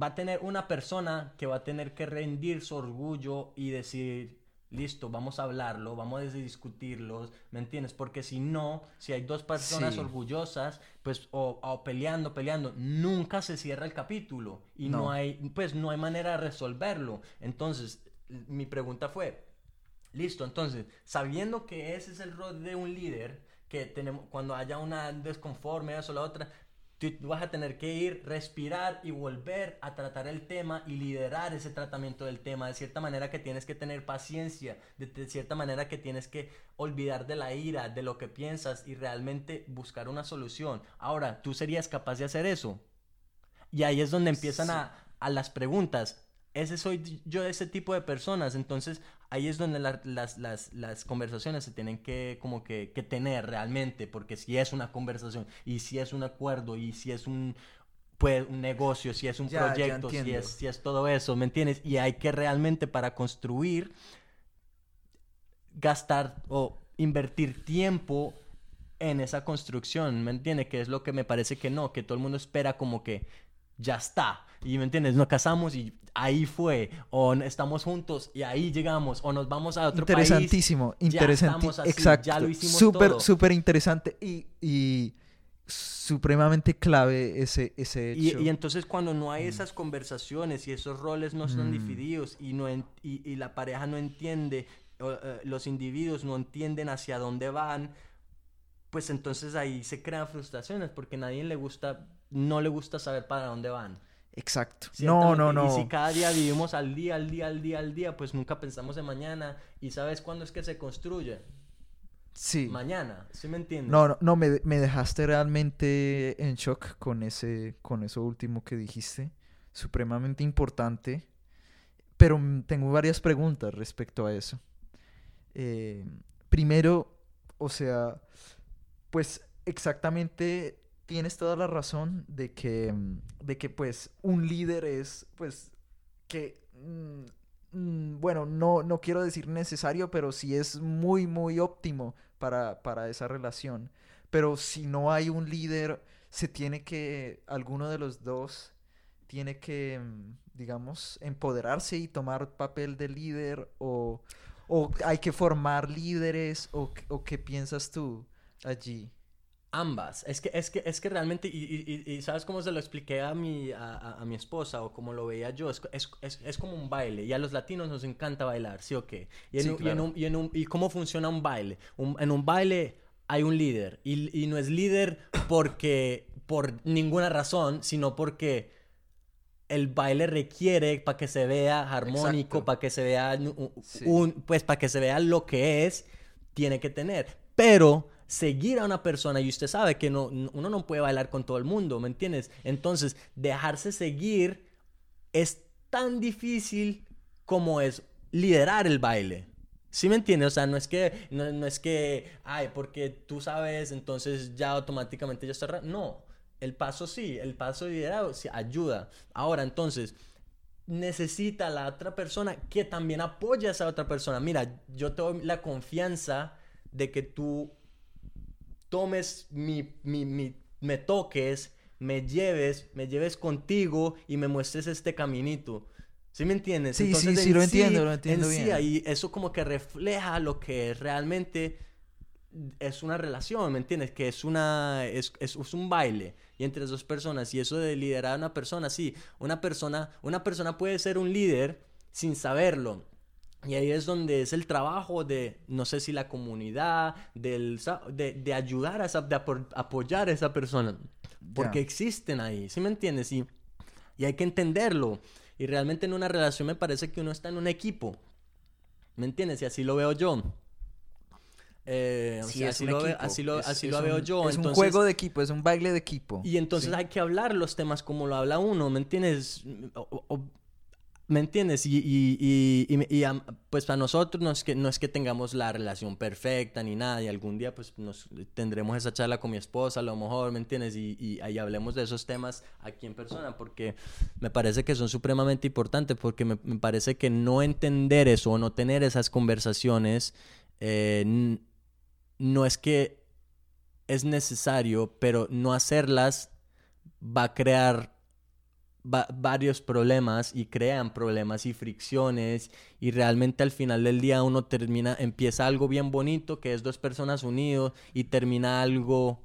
va a tener una persona que va a tener que rendir su orgullo y decir, listo, vamos a hablarlo, vamos a discutirlos, ¿me entiendes? Porque si no, si hay dos personas Sí. orgullosas, pues, o, o peleando, peleando, nunca se cierra el capítulo y no. No. hay, pues, no hay manera de resolverlo. Entonces, mi pregunta fue, listo, entonces, sabiendo que ese es el rol de un líder, que tenemos, cuando haya una desconforme, eso, la otra, tú vas a tener que ir, respirar y volver a tratar el tema y liderar ese tratamiento del tema. De cierta manera que tienes que tener paciencia, de, de cierta manera que tienes que olvidar de la ira, de lo que piensas y realmente buscar una solución. Ahora, ¿tú serías capaz de hacer eso? Y ahí es donde empiezan Sí. a, a las preguntas. Ese soy yo ese tipo de personas. Entonces ahí es donde la- las, las, las conversaciones se tienen que como que, que tener realmente. Porque si es una conversación y si es un acuerdo y si es un, pues, un negocio, si es un Ya, ya proyecto, si es, si es todo eso, ¿me entiendes? Y hay que realmente para construir gastar o invertir tiempo en esa construcción, ¿me entiendes? Que es lo que me parece que no, que todo el mundo espera como que ya está, y ¿me entiendes? Nos casamos y ahí fue, o estamos juntos y ahí llegamos, o nos vamos a otro país. Interesantísimo, así, Exacto. ya lo hicimos Súper, todo. súper interesante y, y supremamente clave ese, ese hecho. y entonces cuando no hay esas conversaciones y esos roles no están Mm. divididos y, no en- y, y la pareja no entiende, o, eh, los individuos no entienden hacia dónde van, pues entonces ahí se crean frustraciones porque a nadie le gusta, no le gusta saber para dónde van. Exacto. No, no, no. Y si cada día vivimos al día, al día, al día, al día, pues nunca pensamos en mañana. ¿Y sabes cuándo es que se construye? Sí. Mañana, ¿sí me entiendes? No, no, no, me, me dejaste realmente en shock con ese, con eso último que dijiste. Supremamente importante. Pero tengo varias preguntas respecto a eso. Eh, primero, o sea, pues exactamente tienes toda la razón de que, mm, de que pues un líder es, pues, que, mm, mm, bueno, no, no quiero decir necesario, pero sí es muy, muy óptimo para, para esa relación. Pero si no hay un líder, se tiene que, alguno de los dos tiene que, digamos, empoderarse y tomar papel de líder o, o hay que formar líderes o, o qué piensas tú allí. Ambas. Es que, es que, es que realmente, y, y- y- ¿sabes cómo se lo expliqué a mi, a, a- a mi esposa o como lo veía yo? Es, es, es- es como un baile y a los latinos nos encanta bailar, ¿sí o qué? Y, en Sí, un- y, en claro. un- y en un- ¿y cómo funciona un baile? Un- en un baile hay un líder y, y no es líder porque, por ninguna razón, sino porque el baile requiere para que se vea armónico, para que se vea un- un- Sí. un- pues para que se vea lo que es, tiene que tener. Pero seguir a una persona y usted sabe que no, no- uno no puede bailar con todo el mundo, ¿me entiendes? Entonces, dejarse seguir es tan difícil como es liderar el baile. ¿Sí me entiendes? O sea, no es que, no, es que, ay, porque tú sabes, entonces ya automáticamente ya está... No, el paso sí, el paso de liderazgo sí ayuda. Ahora, entonces, necesita la otra persona que también apoye a esa otra persona. Mira, yo te la confianza de que tú tomes mi, mi, mi- me toques, me lleves, me lleves contigo y me muestres este caminito. ¿Sí me entiendes? Sí, sí, sí, lo entiendo, lo entiendo en sí, bien. ahí eso como que refleja lo que realmente es una relación, ¿me entiendes? Que es una es, es, es, un baile y entre dos personas y eso de liderar a una persona, sí, una persona una persona puede ser un líder sin saberlo. Y ahí es donde es el trabajo de, no sé si la comunidad, del, de, de ayudar a esa, de apoyar a esa persona. Porque existen ahí, ¿sí me entiendes? Y, y hay que entenderlo. Y realmente en una relación me parece que uno está en un equipo. ¿Me entiendes? Y así lo veo yo. Eh, así, lo así, lo, así lo, veo yo. Es un juego de equipo, es un baile de equipo. Y entonces hay que hablar los temas como lo habla uno, ¿me entiendes? ¿Me entiendes? Y, y, y, pues para nosotros no es, que, no es que tengamos la relación perfecta ni nada, y algún día pues nos tendremos esa charla con mi esposa a lo mejor, ¿me entiendes? Y, ahí hablemos de esos temas aquí en persona, porque me parece que son supremamente importantes, porque me, me parece que no entender eso o no tener esas conversaciones eh, no es que es necesario, pero no hacerlas va a crear varios problemas y crean problemas y fricciones y realmente al final del día uno termina, empieza algo bien bonito que es dos personas unidos y termina algo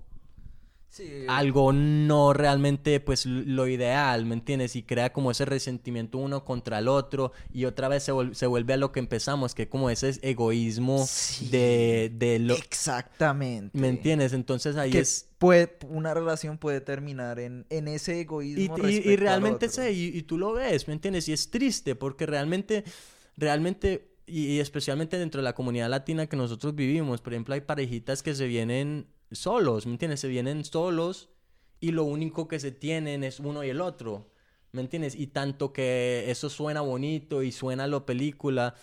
algo no realmente pues lo ideal, ¿me entiendes? Y crea como ese resentimiento uno contra el otro y otra vez se, se vuelve a lo que empezamos, que como ese egoísmo de, de, lo... Exactamente. ¿Me entiendes? Entonces ahí es... Puede, una relación puede terminar en, en ese egoísmo. Y, y, realmente sé, y, y, tú lo ves, ¿me entiendes? Y es triste porque realmente, realmente... Y, especialmente dentro de la comunidad latina que nosotros vivimos, por ejemplo, hay parejitas que se vienen solos, ¿me entiendes? Se vienen solos y lo único que se tienen es uno y el otro, ¿me entiendes? Y tanto que eso suena bonito y suena lo película,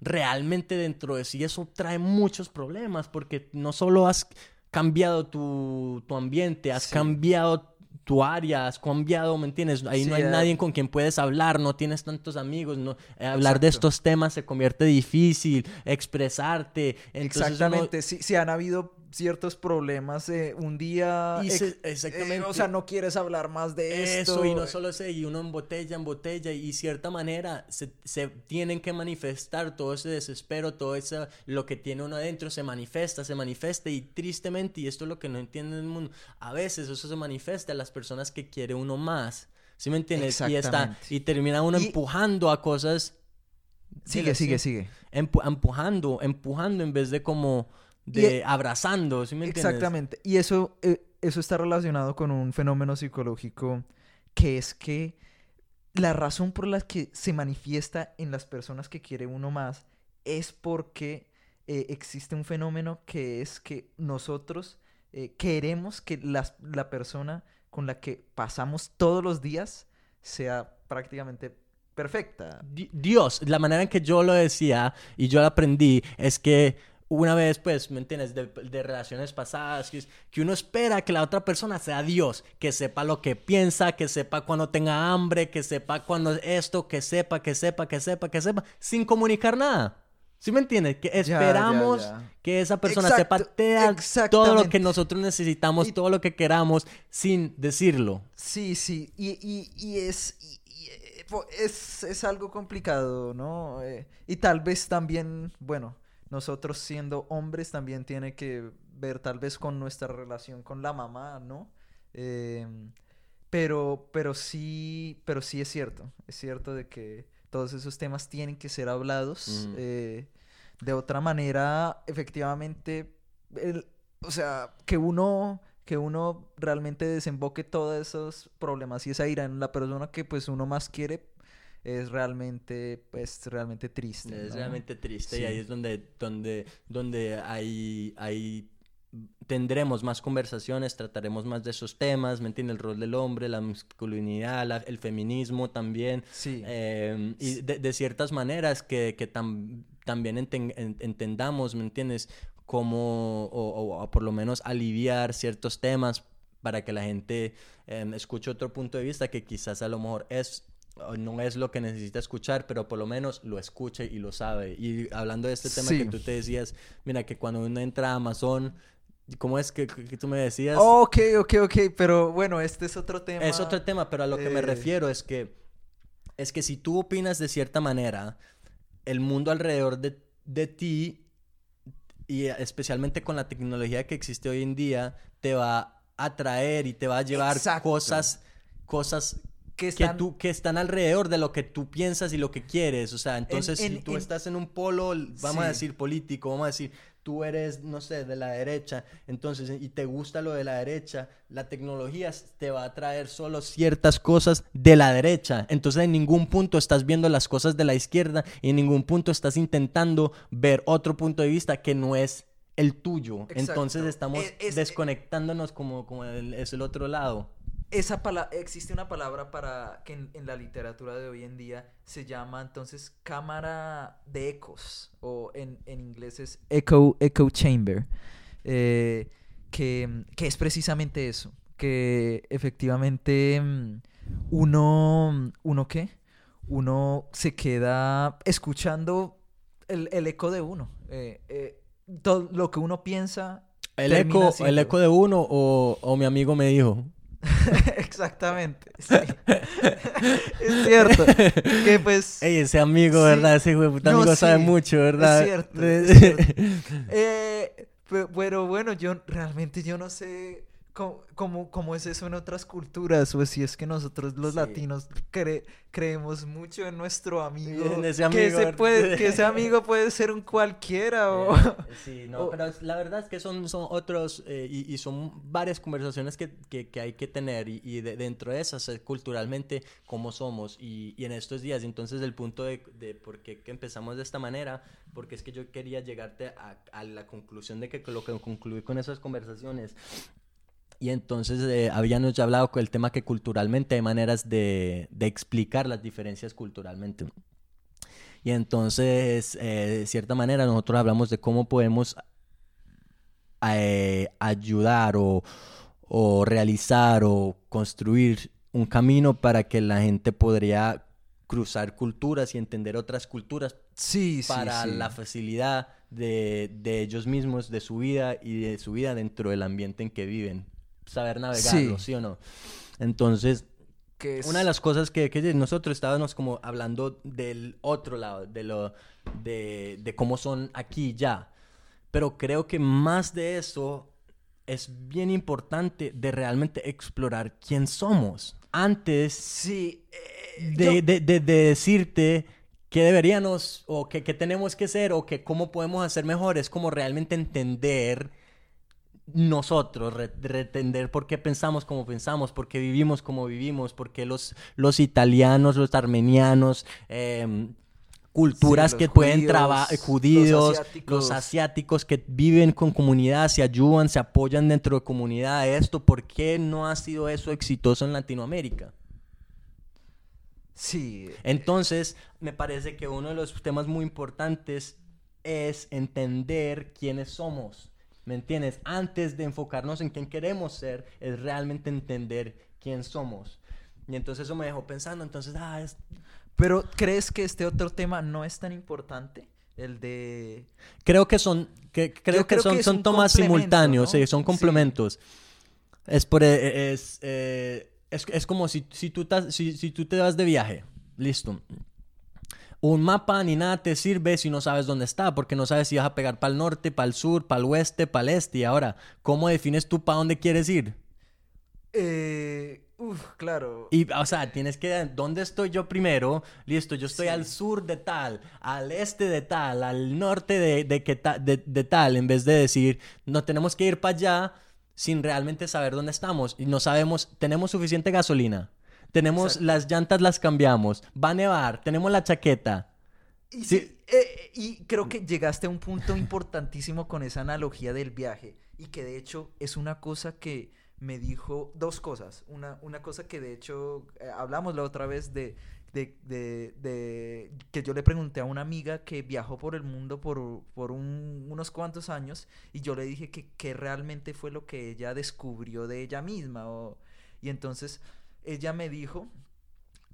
realmente dentro de sí eso trae muchos problemas porque no solo has cambiado tu, ambiente, has cambiado tu área, has cambiado, ¿me entiendes? Ahí no hay eh. nadie con quien puedes hablar, no tienes tantos amigos, no, eh, hablar de estos temas se convierte difícil, expresarte. Exactamente, sí, sí han habido ciertos problemas eh, un día exactamente. o sea no quieres hablar más de esto. eso y no solo ese y uno en botella en botella y cierta manera se, se, tienen que manifestar todo ese desespero todo eso lo que tiene uno adentro se manifiesta se manifiesta y tristemente y esto es lo que no entiende el mundo a veces eso se manifiesta a las personas que quiere uno más ¿sí me entiendes? y está y termina uno empujando a cosas sigue sigue sigue. Empujando empujando en vez de como de abrazando, ¿sí me entiendes? Exactamente. Y eso, eh, eso está relacionado con un fenómeno psicológico que es que la razón por la que se manifiesta en las personas que quiere uno más es porque eh, existe un fenómeno que es que nosotros eh, queremos que la persona con la que pasamos todos los días sea prácticamente perfecta. Dios, la manera en que yo lo decía y yo lo aprendí es que una vez, pues, ¿me entiendes? De, relaciones pasadas, que, que, uno espera que la otra persona sea Dios, que sepa lo que piensa, que sepa cuando tenga hambre, que sepa cuando esto, que sepa, que sepa, que sepa, que sepa, sin comunicar nada. ¿Sí me entiendes? Que esperamos que esa persona sepa todo lo que nosotros necesitamos, todo lo que queramos, sin decirlo. Sí, sí, y, y, y es... Eh, es, es, algo complicado, ¿no? Eh, y tal vez también, bueno, nosotros siendo hombres también tiene que ver tal vez con nuestra relación con la mamá, ¿no? Em, pero, pero sí, pero sí es cierto, es cierto de que todos esos temas tienen que ser hablados. Eh, de otra manera, efectivamente, o sea, que uno, que uno realmente desemboque todos esos problemas y esa ira en la persona que pues uno más quiere, es realmente, pues, realmente triste. Es realmente triste y ahí es donde, donde, donde hay, hay tendremos más conversaciones, trataremos más de esos temas, ¿me entiendes? El rol del hombre, la masculinidad, el feminismo también. Sí. Em, y de, ciertas maneras que, que también entendamos, ¿me entiendes? Como, o, o, por lo menos aliviar ciertos temas para que la gente em, escuche otro punto de vista que quizás a lo mejor es no es lo que necesita escuchar, pero por lo menos lo escuche y lo sabe. Y hablando de este tema que tú te decías, mira que cuando uno entra a Amazon, ¿cómo es que, tú me decías? ok, ok, ok, pero bueno, este es otro tema. Es otro tema, pero a lo que me eh, refiero es que, es que si tú opinas de cierta manera, el mundo alrededor de, de ti y especialmente con la tecnología que existe hoy en día, te va a atraer y te va a llevar Exacto. cosas, cosas Que que, están- tú, que están alrededor de lo que tú piensas y lo que quieres. O sea, entonces en- si tú en- estás en un polo, vamos a decir político, vamos a decir, tú eres, no sé, de la derecha, entonces, y te gusta lo de la derecha, la tecnología te va a traer solo ciertas cosas de la derecha. Entonces en ningún punto estás viendo las cosas de la izquierda y en ningún punto estás intentando ver otro punto de vista que no es el tuyo. Exacto. Entonces estamos Es- es- desconectándonos como, como el- es el otro lado. Esa pala- existe una palabra para que en, en la literatura de hoy en día se llama entonces cámara de ecos o en, en inglés es echo, echo chamber eh, que, que es precisamente eso que efectivamente mm, uno uno qué uno se queda escuchando el, el eco de uno eh, eh, todo lo que uno piensa El eco, el eco de uno o, o mi amigo me dijo. Exactamente, sí. es cierto. Que pues. Ey, ese amigo, Sí. ¿verdad? Ese puta No, amigo sabe mucho, ¿verdad? es cierto, es cierto. eh, pe- pero bueno, yo realmente yo no sé cómo, cómo, cómo es eso en otras culturas. O si es que nosotros los Sí. latinos cre- creemos mucho en nuestro amigo. En ese que, amigo, ese ¿verdad? puede, que ese amigo puede ser un cualquiera. O... Sí, no, o- pero la verdad es que son, son otros eh, y, y son varias conversaciones que, que- que hay que tener y, y de- dentro de esas eh, culturalmente cómo somos y, y en estos días, entonces el punto de, de por qué que empezamos de esta manera, porque es que yo quería llegarte a, a la conclusión de que lo que concluí con esas conversaciones y entonces eh, habíamos ya hablado con el tema que culturalmente hay maneras de, de explicar las diferencias culturalmente. Y entonces, eh, de cierta manera, nosotros hablamos de cómo podemos eh, ayudar o, o realizar o construir un camino para que la gente podría cruzar culturas y entender otras culturas Sí, sí, para sí. la facilidad de, de ellos mismos, de su vida y de su vida dentro del ambiente en que viven. Saber navegarlo, Sí. ¿sí, o no? Entonces, Que es- una de las cosas que, que nosotros estábamos como hablando del otro lado, de, lo, de, de cómo son aquí ya. Pero creo que más de eso es bien importante de realmente explorar quién somos. Antes Sí. eh, de, yo- de- de- de decirte qué deberíamos o qué qué tenemos que ser o que cómo podemos hacer mejor, es como realmente entender nosotros, re- re- entender por qué pensamos como pensamos, por qué vivimos como vivimos, por qué los, los italianos, los armenianos, em, culturas Sí, los que pueden trabajar, los judíos, los asiáticos. asiáticos que viven con comunidad, se ayudan, se apoyan dentro de comunidad, esto, ¿por qué no ha sido eso exitoso en Latinoamérica? Sí. Entonces, me parece que uno de los temas muy importantes es entender quiénes somos. ¿Me entiendes? Antes de enfocarnos en quién queremos ser, es realmente entender quién somos. Y entonces eso me dejó pensando, entonces, ah, es- Pero ¿crees que este otro tema no es tan importante? El de... creo que son, que, creo que son, que son tomas simultáneos, ¿no? sí, son Sí. complementos. Es, por, eh, es, eh, es, es como si, si, tú tas- si, si tú te vas de viaje, listo. Un mapa ni nada te sirve si no sabes dónde está, porque no sabes si vas a pegar para el norte, para el sur, para el oeste, para el este. Y ahora, ¿cómo defines tú para dónde quieres ir? Eh, uf, claro. Y, o sea, tienes que, ¿dónde estoy yo primero? Listo, yo estoy Sí. al sur de tal, al este de tal, al norte de, de, que ta- de, de tal, en vez de decir, no tenemos que ir para allá sin realmente saber dónde estamos. Y no sabemos, tenemos suficiente gasolina, tenemos Exacto. las llantas, las cambiamos, va a nevar, tenemos la chaqueta. Y, Sí. eh, y creo que llegaste a un punto importantísimo con esa analogía del viaje y que de hecho es una cosa que me dijo dos cosas. Una, una cosa que de hecho eh, hablamos la otra vez de, de, de- de- que yo le pregunté a una amiga que viajó por el mundo por, por un- unos cuantos años y yo le dije que, que realmente fue lo que ella descubrió de ella misma. o- y entonces ella me dijo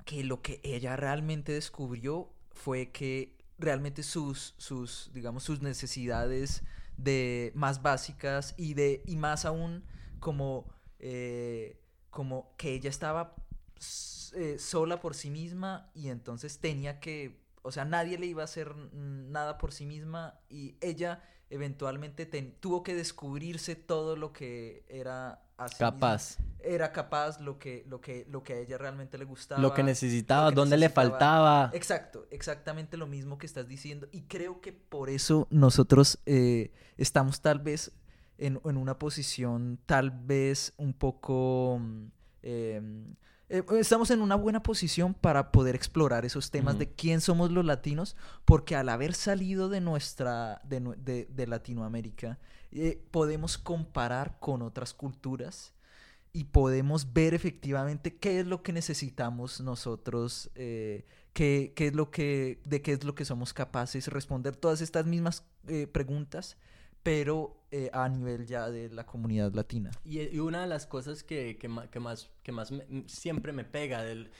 que lo que ella realmente descubrió fue que realmente sus, sus digamos, sus necesidades de más básicas y de y más aún como eh, como que ella estaba eh, sola por sí misma y entonces tenía que o sea nadie le iba a hacer nada por sí misma y ella eventualmente tuvo que descubrirse todo lo que era capaz. era capaz, lo que, lo, que, lo que a ella realmente le gustaba. Lo que necesitaba, dónde le faltaba. Exacto, exactamente lo mismo que estás diciendo. Y creo que por eso nosotros eh, estamos tal vez en, en, una posición tal vez un poco... Mm, em, eh, estamos en una buena posición para poder explorar esos temas de quién somos los latinos, porque al haber salido de nuestra, de, de, Latinoamérica, eh, podemos comparar con otras culturas y podemos ver efectivamente qué es lo que necesitamos nosotros, eh, qué, qué, es lo que, de qué es lo que somos capaces, responder todas estas mismas preguntas pero eh, a nivel ya de la comunidad latina. Y, una de las cosas que, que, más, que más siempre me pega del,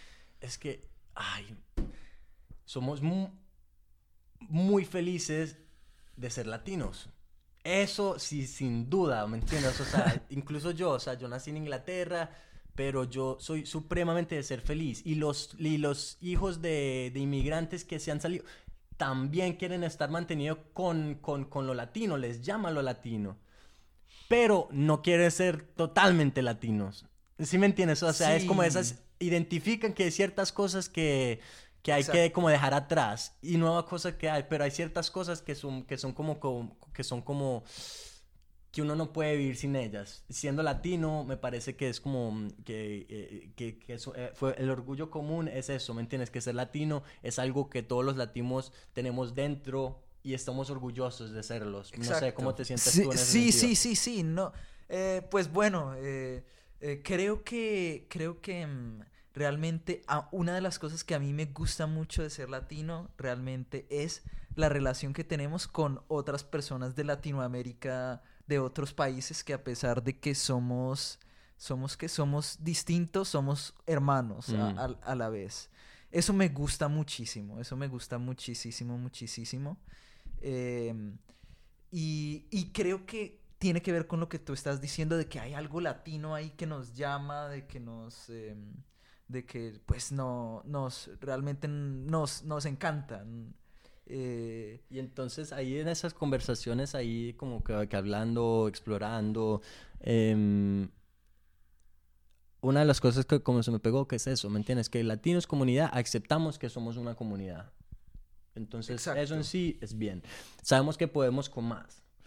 es que, ay, somos muy, felices de ser latinos. Eso sí, sin duda, ¿me entiendes? O sea, incluso yo, o sea, yo nací en Inglaterra, pero yo soy supremamente de ser feliz. Y los, y los hijos de, de inmigrantes que se han salido, también quieren estar mantenidos con, con, lo latino, les llama lo latino, pero no quieren ser totalmente latinos. ¿Sí me entiendes? O sea, es como esas, identifican que hay ciertas cosas que, que hay que como dejar atrás y nuevas cosas que hay, pero hay ciertas cosas que son, que son como, que son como que uno no puede vivir sin ellas. Siendo latino, me parece que es como mm, que, eh, que, eso, eh, fue el orgullo común es eso, ¿me entiendes? Que ser latino es algo que todos los latinos tenemos dentro y estamos orgullosos de serlos. No sé cómo te sientes sí, tú en ese Sí, sí, sí, sí, no. Eh, pues bueno, creo que, creo que mm, realmente una de las cosas que a mí me gusta mucho de ser latino realmente es la relación que tenemos con otras personas de Latinoamérica de otros países que a pesar de que somos, somos que somos distintos, somos hermanos a, mm. la vez. Eso me gusta muchísimo, eso me gusta muchísimo, muchísimo. Em, y, creo que tiene que ver con lo que tú estás diciendo de que hay algo latino ahí que nos llama, de que nos... Em, de que pues no nos realmente nos, nos encanta eh, y entonces ahí en esas conversaciones, ahí como que, hablando, explorando, em, una de las cosas que como se me pegó, que es eso, ¿me entiendes? Que latinos comunidad, aceptamos que somos una comunidad. Entonces eso en sí es bien. Sabemos que podemos con más.